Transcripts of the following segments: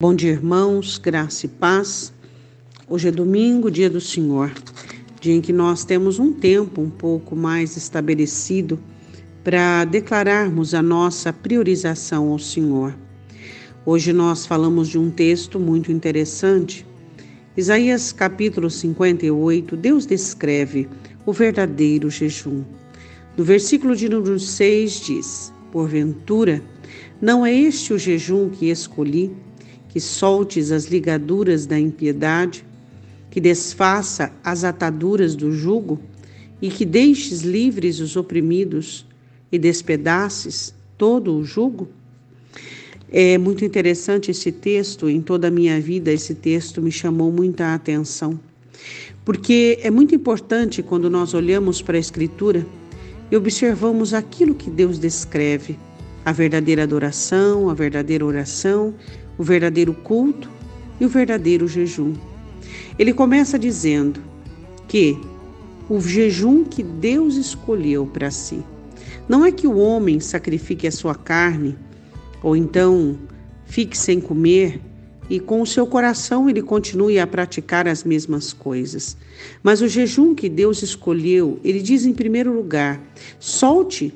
Bom dia, irmãos, graça e paz. Hoje é domingo, dia do Senhor, dia em que nós temos um tempo um pouco mais estabelecido para declararmos a nossa priorização ao Senhor. Hoje nós falamos de um texto muito interessante. Isaías capítulo 58, Deus descreve o verdadeiro jejum. No versículo de número 6 diz: Porventura, não é este o jejum que escolhi? Que soltes as ligaduras da impiedade, que desfaça as ataduras do jugo e que deixes livres os oprimidos e despedaces todo o jugo? É muito interessante esse texto, em toda a minha vida esse texto me chamou muita atenção. Porque é muito importante quando nós olhamos para a Escritura e observamos aquilo que Deus descreve, a verdadeira adoração, a verdadeira oração, o verdadeiro culto e o verdadeiro jejum. Ele começa dizendo que o jejum que Deus escolheu para si não é que o homem sacrifique a sua carne ou então fique sem comer e com o seu coração ele continue a praticar as mesmas coisas. Mas o jejum que Deus escolheu, ele diz em primeiro lugar: solte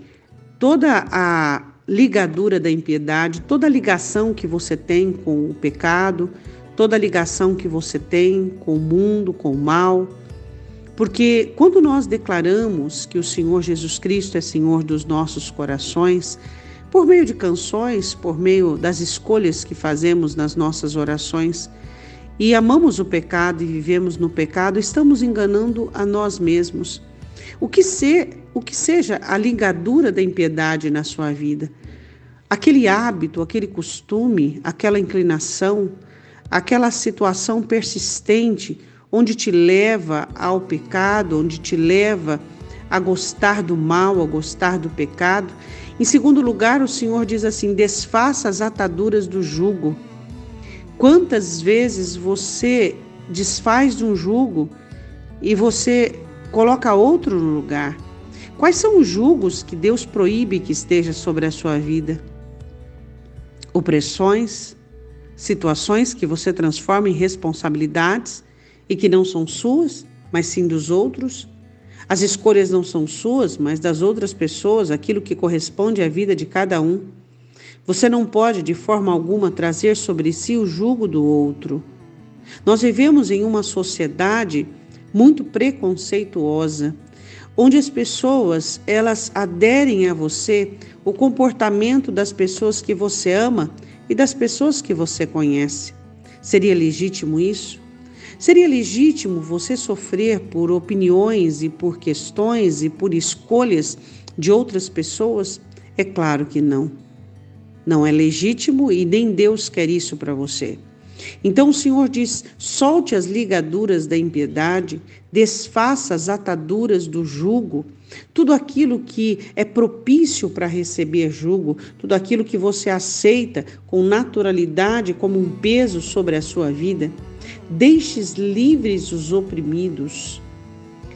toda a ligadura da impiedade, toda ligação que você tem com o pecado, toda ligação que você tem com o mundo, com o mal. Porque quando nós declaramos que o Senhor Jesus Cristo é Senhor dos nossos corações, por meio de canções, por meio das escolhas que fazemos nas nossas orações, e amamos o pecado e vivemos no pecado, estamos enganando a nós mesmos. O que, ser, o que seja a ligadura da impiedade na sua vida, aquele hábito, aquele costume, aquela inclinação, aquela situação persistente onde te leva ao pecado, onde te leva a gostar do mal, a gostar do pecado. Em segundo lugar, o Senhor diz assim: desfaça as ataduras do jugo. Quantas vezes você desfaz de um jugo e você coloca outro no lugar. Quais são os julgos que Deus proíbe que esteja sobre a sua vida? Opressões, situações que você transforma em responsabilidades e que não são suas, mas sim dos outros. As escolhas não são suas, mas das outras pessoas, aquilo que corresponde à vida de cada um. Você não pode, de forma alguma, trazer sobre si o jugo do outro. Nós vivemos em uma sociedade muito preconceituosa, onde as pessoas elas aderem a você o comportamento das pessoas que você ama e das pessoas que você conhece. Seria legítimo isso? Seria legítimo você sofrer por opiniões e por questões e por escolhas de outras pessoas? É claro que não. Não é legítimo e nem Deus quer isso para você. Então o Senhor diz: solte as ligaduras da impiedade, desfaça as ataduras do jugo, tudo aquilo que é propício para receber jugo, tudo aquilo que você aceita com naturalidade como um peso sobre a sua vida. Deixes livres os oprimidos.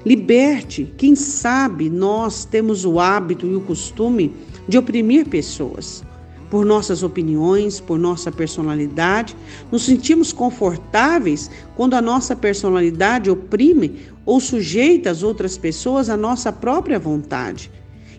Liberte. Quem sabe nós temos o hábito e o costume de oprimir pessoas por nossas opiniões, por nossa personalidade. Nos sentimos confortáveis quando a nossa personalidade oprime ou sujeita as outras pessoas à nossa própria vontade.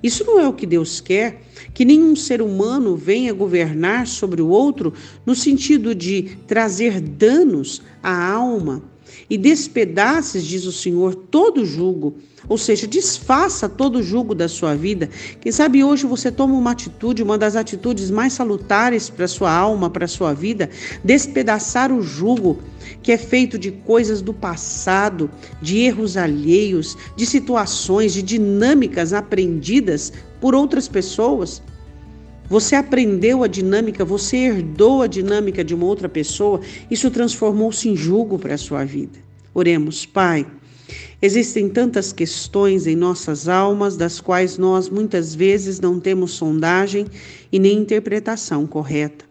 Isso não é o que Deus quer, que nenhum ser humano venha governar sobre o outro no sentido de trazer danos à alma e despedaces, diz o Senhor, todo jugo, ou seja, desfaça todo jugo da sua vida. Quem sabe hoje você toma uma atitude, uma das atitudes mais salutares para sua alma, para sua vida, despedaçar o jugo que é feito de coisas do passado, de erros alheios, de situações, de dinâmicas aprendidas por outras pessoas. Você aprendeu a dinâmica, você herdou a dinâmica de uma outra pessoa, isso transformou-se em jugo para a sua vida. Oremos, Pai. Existem tantas questões em nossas almas das quais nós muitas vezes não temos sondagem e nem interpretação correta.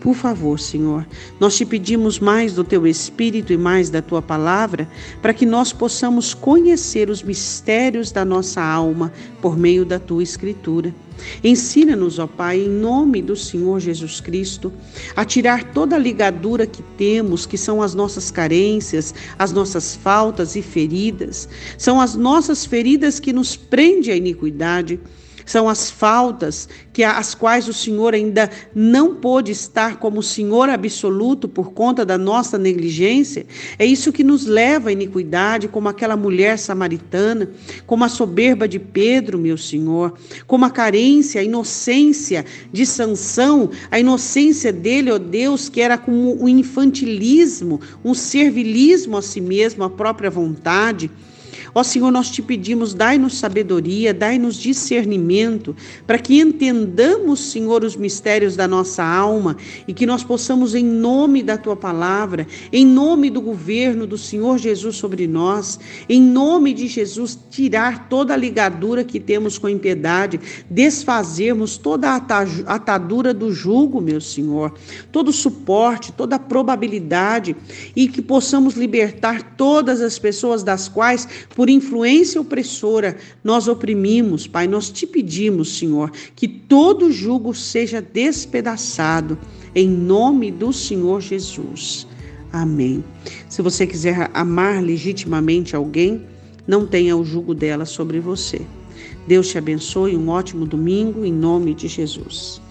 Por favor, Senhor, nós te pedimos mais do teu Espírito e mais da tua palavra, para que nós possamos conhecer os mistérios da nossa alma por meio da tua Escritura. Ensina-nos, ó Pai, em nome do Senhor Jesus Cristo, a tirar toda a ligadura que temos, que são as nossas carências, as nossas faltas e feridas. São as nossas feridas que nos prende à iniquidade são as faltas que as quais o Senhor ainda não pôde estar como Senhor absoluto por conta da nossa negligência. É isso que nos leva à iniquidade, como aquela mulher samaritana, como a soberba de Pedro, meu Senhor, como a carência, a inocência de Sansão, a inocência dele, ó oh Deus, que era como um infantilismo, um servilismo a si mesmo, a própria vontade. Ó Senhor, nós te pedimos, dai-nos sabedoria, dai-nos discernimento, para que entendamos, Senhor, os mistérios da nossa alma e que nós possamos, em nome da tua palavra, em nome do governo do Senhor Jesus sobre nós, em nome de Jesus, tirar toda a ligadura que temos com a impiedade, desfazermos toda a atadura do jugo, meu Senhor, todo o suporte, toda a probabilidade e que possamos libertar todas as pessoas das quais por influência opressora, nós oprimimos, Pai, nós te pedimos, Senhor, que todo jugo seja despedaçado, em nome do Senhor Jesus. Amém. Se você quiser amar legitimamente alguém, não tenha o jugo dela sobre você. Deus te abençoe, um ótimo domingo, em nome de Jesus.